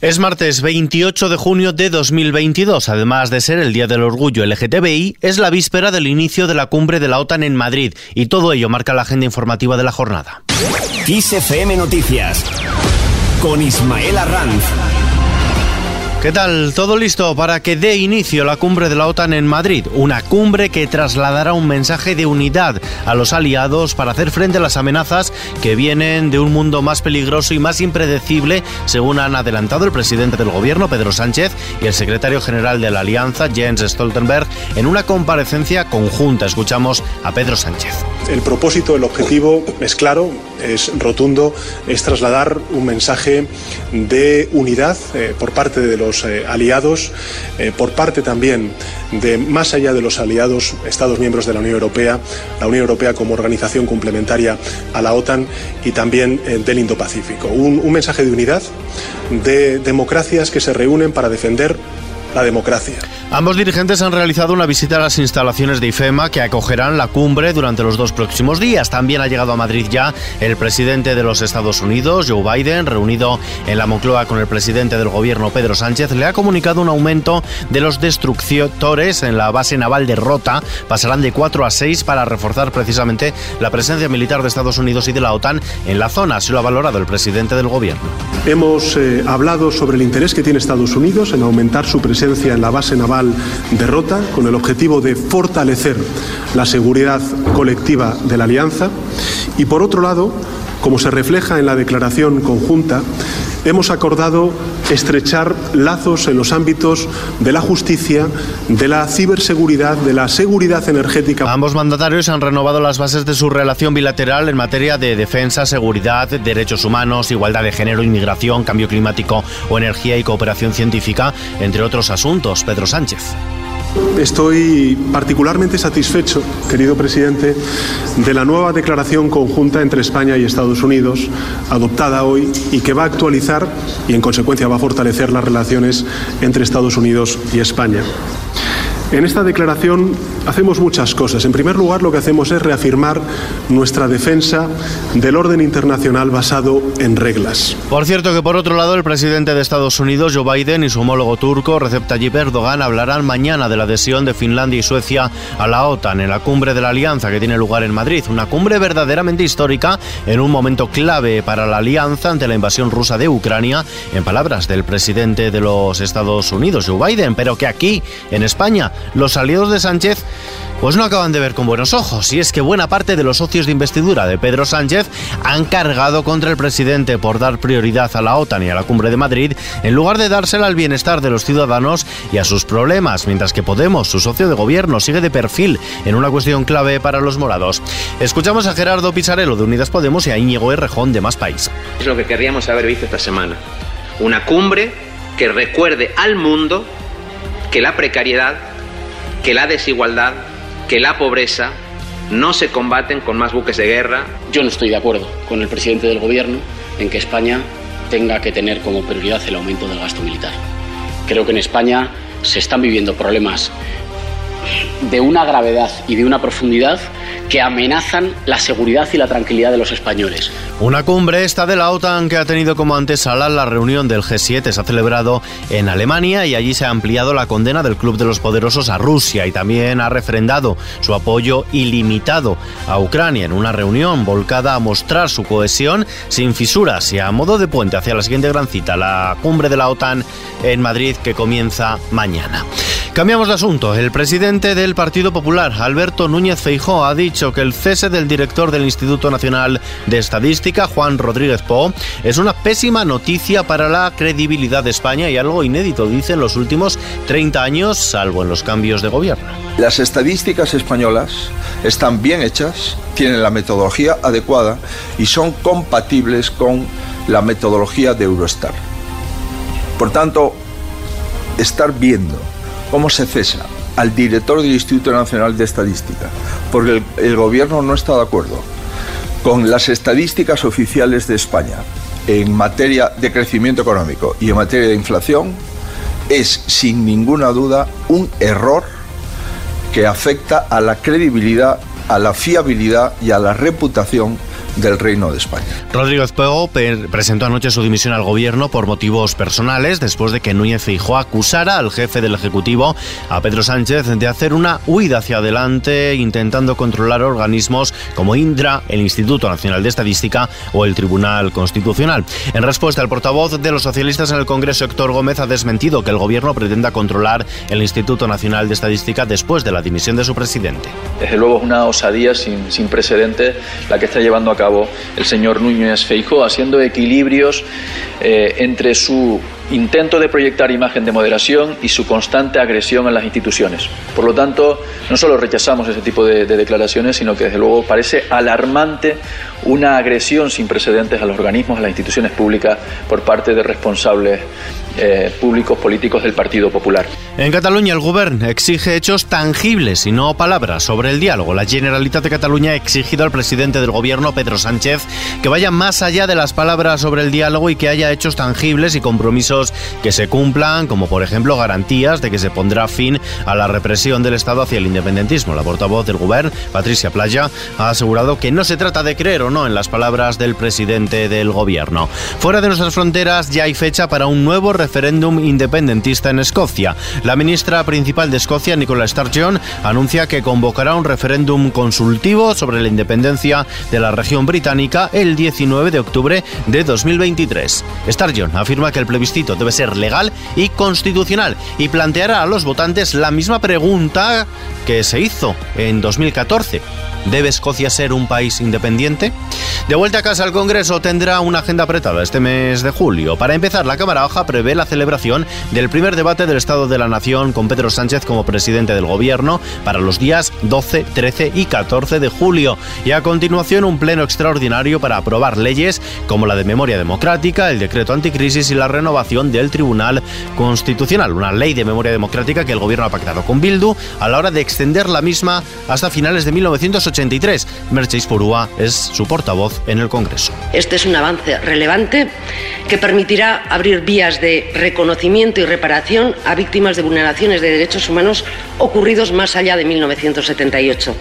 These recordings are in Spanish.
Es martes 28 de junio de 2022. Además de ser el Día del Orgullo LGTBI, es la víspera del inicio de la cumbre de la OTAN en Madrid y todo ello marca la agenda informativa de la jornada. Noticias con Ismael Arranz. ¿Qué tal? ¿Todo listo para que dé inicio la cumbre de la OTAN en Madrid? Una cumbre que trasladará un mensaje de unidad a los aliados para hacer frente a las amenazas que vienen de un mundo más peligroso y más impredecible, según han adelantado el presidente del gobierno, Pedro Sánchez, y el secretario general de la Alianza, Jens Stoltenberg, en una comparecencia conjunta. Escuchamos a Pedro Sánchez. El propósito, el objetivo es claro, es rotundo, es trasladar un mensaje de unidad eh, por parte de los eh, aliados, eh, por parte también de, más allá de los aliados, Estados miembros de la Unión Europea, la Unión Europea como organización complementaria a la OTAN y también del Indo-Pacífico. un mensaje de unidad, de democracias que se reúnen para defender la democracia. Ambos dirigentes han realizado una visita a las instalaciones de IFEMA que acogerán la cumbre durante los dos próximos días. También ha llegado a Madrid ya el presidente de los Estados Unidos, Joe Biden, reunido en la Moncloa con el presidente del gobierno, Pedro Sánchez, le ha comunicado un aumento de los destructores en la base naval de Rota. Pasarán de 4 a 6 para reforzar precisamente la presencia militar de Estados Unidos y de la OTAN en la zona. Así lo ha valorado el presidente del gobierno. Hemos eh, hablado sobre el interés que tiene Estados Unidos en aumentar su presencia en la base naval derrota con el objetivo de fortalecer la seguridad colectiva de la alianza. Y por otro lado, como se refleja en la declaración conjunta, hemos acordado estrechar lazos en los ámbitos de la justicia, de la ciberseguridad, de la seguridad energética. Ambos mandatarios han renovado las bases de su relación bilateral en materia de defensa, seguridad, derechos humanos, igualdad de género, inmigración, cambio climático o energía y cooperación científica, entre otros asuntos. Pedro Sánchez. Estoy particularmente satisfecho, querido presidente, de la nueva declaración conjunta entre España y Estados Unidos, adoptada hoy y que va a actualizar y, en consecuencia, va a fortalecer las relaciones entre Estados Unidos y España. En esta declaración hacemos muchas cosas. En primer lugar, lo que hacemos es reafirmar nuestra defensa del orden internacional basado en reglas. Por cierto que por otro lado, el presidente de Estados Unidos, Joe Biden, y su homólogo turco, Recep Tayyip Erdogan, hablarán mañana de la adhesión de Finlandia y Suecia a la OTAN en la cumbre de la alianza que tiene lugar en Madrid. Una cumbre verdaderamente histórica en un momento clave para la alianza ante la invasión rusa de Ucrania, en palabras del presidente de los Estados Unidos, Joe Biden, pero que aquí, en España, los aliados de Sánchez pues no acaban de ver con buenos ojos. Y es que buena parte de los socios de investidura de Pedro Sánchez han cargado contra el presidente por dar prioridad a la OTAN y a la cumbre de Madrid, en lugar de dársela al bienestar de los ciudadanos y a sus problemas, mientras que Podemos, su socio de gobierno, sigue de perfil en una cuestión clave para los morados. Escuchamos a Gerardo Pisarello de Unidas Podemos y a Íñigo Errejón de Más País. Es lo que querríamos haber visto esta semana. Una cumbre que recuerde al mundo que la precariedad que la desigualdad, que la pobreza no se combaten con más buques de guerra. Yo no estoy de acuerdo con el presidente del gobierno en que España tenga que tener como prioridad el aumento del gasto militar. Creo que en España se están viviendo problemas de una gravedad y de una profundidad que amenazan la seguridad y la tranquilidad de los españoles. Una cumbre esta de la OTAN que ha tenido como antesala la reunión del G7 se ha celebrado en Alemania y allí se ha ampliado la condena del Club de los Poderosos a Rusia y también ha refrendado su apoyo ilimitado a Ucrania en una reunión volcada a mostrar su cohesión sin fisuras y a modo de puente hacia la siguiente gran cita, la cumbre de la OTAN en Madrid que comienza mañana. Cambiamos de asunto. El presidente del Partido Popular, Alberto Núñez Feijó, ha dicho que el cese del director del Instituto Nacional de Estadística, Juan Rodríguez Po, es una pésima noticia para la credibilidad de España y algo inédito, dice, en los últimos 30 años, salvo en los cambios de gobierno. Las estadísticas españolas están bien hechas, tienen la metodología adecuada y son compatibles con la metodología de Eurostar. Por tanto, estar viendo cómo se cesa al director del Instituto Nacional de Estadística, porque el, gobierno no está de acuerdo con las estadísticas oficiales de España en materia de crecimiento económico y en materia de inflación, es sin ninguna duda un error que afecta a la credibilidad, a la fiabilidad y a la reputación del Reino de España. Rodríguez Pego presentó anoche su dimisión al gobierno por motivos personales después de que Núñez Feijóo acusara al jefe del Ejecutivo, a Pedro Sánchez, de hacer una huida hacia adelante intentando controlar organismos como Indra, el Instituto Nacional de Estadística o el Tribunal Constitucional. En respuesta, el portavoz de los socialistas en el Congreso, Héctor Gómez, ha desmentido que el gobierno pretenda controlar el Instituto Nacional de Estadística después de la dimisión de su presidente. Desde luego es una osadía sin, sin precedentes la que está llevando a cabo el señor Núñez Feijóo, haciendo equilibrios eh, entre su intento de proyectar imagen de moderación y su constante agresión a las instituciones. Por lo tanto, no solo rechazamos ese tipo de, de, declaraciones, sino que desde luego parece alarmante una agresión sin precedentes a los organismos, a las instituciones públicas por parte de responsables eh, públicos políticos del Partido Popular. En Cataluña, el Gobierno exige hechos tangibles y no palabras sobre el diálogo. La Generalitat de Cataluña ha exigido al presidente del Gobierno, Pedro Sánchez, que vaya más allá de las palabras sobre el diálogo y que haya hechos tangibles y compromisos que se cumplan, como por ejemplo garantías de que se pondrá fin a la represión del Estado hacia el independentismo. La portavoz del Gobierno, Patricia Playa, ha asegurado que no se trata de creer o no en las palabras del presidente del Gobierno. Fuera de nuestras fronteras ya hay fecha para un nuevo referéndum independentista en Escocia. La ministra principal de Escocia, Nicola Sturgeon, anuncia que convocará un referéndum consultivo sobre la independencia de la región británica el 19 de octubre de 2023. Sturgeon afirma que el plebiscito debe ser legal y constitucional y planteará a los votantes la misma pregunta que se hizo en 2014. ¿Debe Escocia ser un país independiente? De vuelta a casa, el Congreso tendrá una agenda apretada este mes de julio. Para empezar, la Cámara Baja prevé la celebración del primer debate del Estado de la Nación con Pedro Sánchez como presidente del Gobierno para los días 12, 13 y 14 de julio. Y a continuación, un pleno extraordinario para aprobar leyes como la de memoria democrática, el decreto anticrisis y la renovación del Tribunal Constitucional. Una ley de memoria democrática que el Gobierno ha pactado con Bildu a la hora de extender la misma hasta finales de 1983. Mercedes Porúa es su portavoz en el Congreso. Este es un avance relevante que permitirá abrir vías de reconocimiento y reparación a víctimas de vulneraciones de derechos humanos ocurridos más allá de 1978.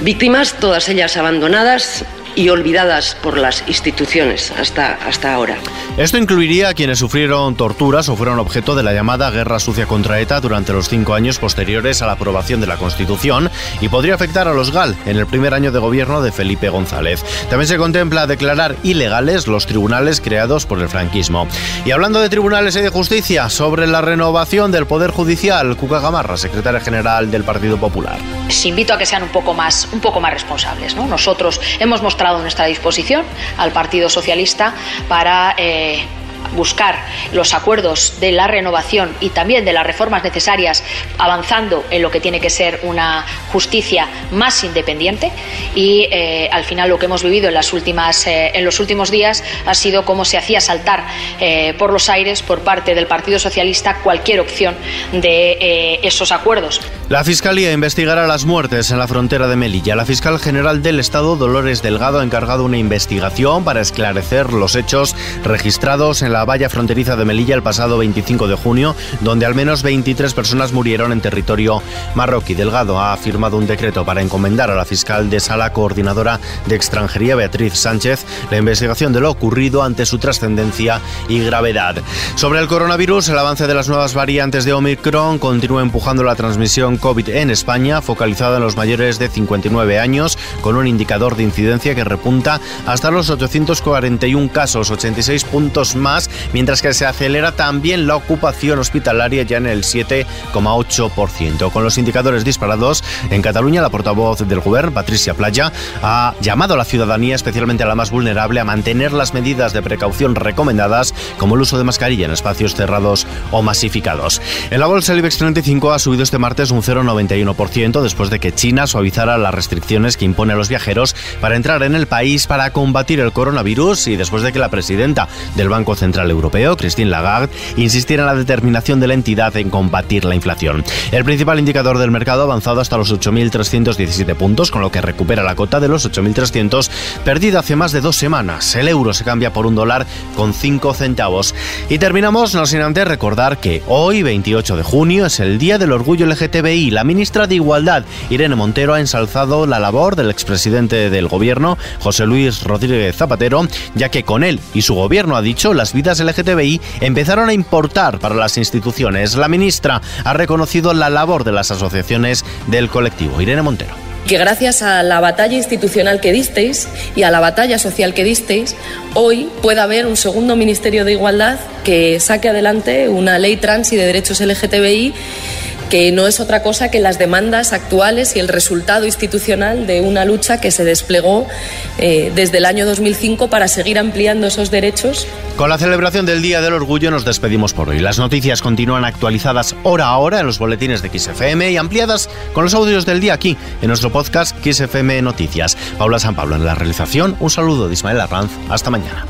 Víctimas, todas ellas abandonadas y olvidadas por las instituciones hasta, hasta ahora. Esto incluiría a quienes sufrieron torturas o fueron objeto de la llamada guerra sucia contra ETA durante los cinco años posteriores a la aprobación de la Constitución y podría afectar a los GAL en el primer año de gobierno de Felipe González. También se contempla declarar ilegales los tribunales creados por el franquismo. Y hablando de tribunales y de justicia, sobre la renovación del Poder Judicial, Cuca Gamarra, secretaria general del Partido Popular. Les invito a que sean un poco más, un poco más responsables. ¿no? Nosotros hemos mostrado nuestra disposición al Partido Socialista para eh, buscar los acuerdos de la renovación y también de las reformas necesarias, avanzando en lo que tiene que ser una justicia más independiente. Y eh, al final lo que hemos vivido en, las últimas, eh, en los últimos días ha sido cómo se hacía saltar eh, por los aires por parte del Partido Socialista cualquier opción de esos acuerdos. La Fiscalía investigará las muertes en la frontera de Melilla. La fiscal general del Estado, Dolores Delgado, ha encargado una investigación para esclarecer los hechos registrados en la valla fronteriza de Melilla el pasado 25 de junio, donde al menos 23 personas murieron en territorio marroquí. Delgado ha firmado un decreto para encomendar a la fiscal de sala coordinadora de extranjería, Beatriz Sánchez, la investigación de lo ocurrido ante su trascendencia y gravedad. Sobre el coronavirus, el avance de las nuevas variantes de Omicron continúa empujando la transmisión COVID en España, focalizada en los mayores de 59 años, con un indicador de incidencia que repunta hasta los 841 casos, 86 puntos más, mientras que se acelera también la ocupación hospitalaria ya en el 7,8%. Con los indicadores disparados, en Cataluña la portavoz del Gobierno, Patricia Playa, ha llamado a la ciudadanía, especialmente a la más vulnerable, a mantener las medidas de precaución recomendadas, como el uso de mascarilla en espacios cerrados o masificados. En la bolsa el IBEX 35 ha subido este martes un 0,91% después de que China suavizara las restricciones que impone a los viajeros para entrar en el país para combatir el coronavirus y después de que la presidenta del Banco Central Central Europeo, Christine Lagarde, insistir en la determinación de la entidad en combatir la inflación. El principal indicador del mercado ha avanzado hasta los 8.317 puntos, con lo que recupera la cota de los 8.300 perdida hace más de dos semanas. El euro se cambia por un dólar con 5 centavos. Y terminamos, no sin antes recordar que hoy, 28 de junio, es el Día del Orgullo LGTBI. La ministra de Igualdad, Irene Montero, ha ensalzado la labor del expresidente del gobierno, José Luis Rodríguez Zapatero, ya que con él y su gobierno, ha dicho, las vidas LGTBI empezaron a importar para las instituciones. La ministra ha reconocido la labor de las asociaciones del colectivo. Irene Montero que gracias a la batalla institucional que disteis y a la batalla social que disteis, hoy pueda haber un segundo Ministerio de Igualdad que saque adelante una ley trans y de derechos LGTBI que no es otra cosa que las demandas actuales y el resultado institucional de una lucha que se desplegó eh, desde el año 2005 para seguir ampliando esos derechos. Con la celebración del Día del Orgullo nos despedimos por hoy. Las noticias continúan actualizadas hora a hora en los boletines de XFM y ampliadas con los audios del día aquí en nuestro podcast XFM Noticias. Paula San Pablo en la realización. Un saludo de Ismael Arranz. Hasta mañana.